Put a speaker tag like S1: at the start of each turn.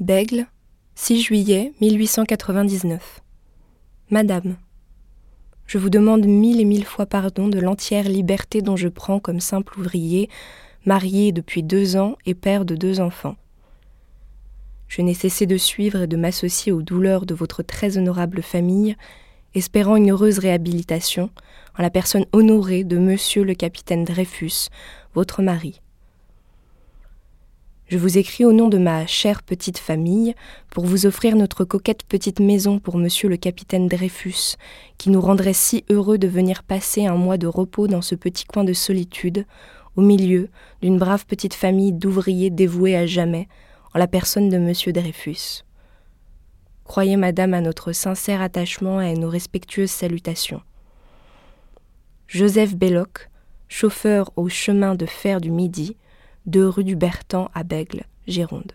S1: Bègle, 6 juillet 1899. Madame, je vous demande mille et mille fois pardon de l'entière liberté dont je prends comme simple ouvrier, marié depuis deux ans et père de deux enfants. Je n'ai cessé de suivre et de m'associer aux douleurs de votre très honorable famille, espérant une heureuse réhabilitation en la personne honorée de monsieur le capitaine Dreyfus, votre mari. Je vous écris au nom de ma chère petite famille pour vous offrir notre coquette petite maison pour monsieur le capitaine Dreyfus, qui nous rendrait si heureux de venir passer un mois de repos dans ce petit coin de solitude, au milieu d'une brave petite famille d'ouvriers dévoués à jamais, en la personne de monsieur Dreyfus. Croyez, madame, à notre sincère attachement et à nos respectueuses salutations. Joseph Belloc, chauffeur au chemin de fer du Midi, 2 rue du Bertan à Bègle, Gironde.